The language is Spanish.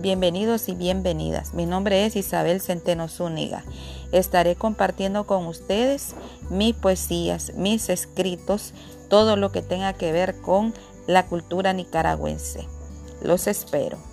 bienvenidos y bienvenidas. Mi nombre es Isabel Centeno Zúñiga. Estaré compartiendo con ustedes mis poesías, mis escritos, todo lo que tenga que ver con la cultura nicaragüense. Los espero.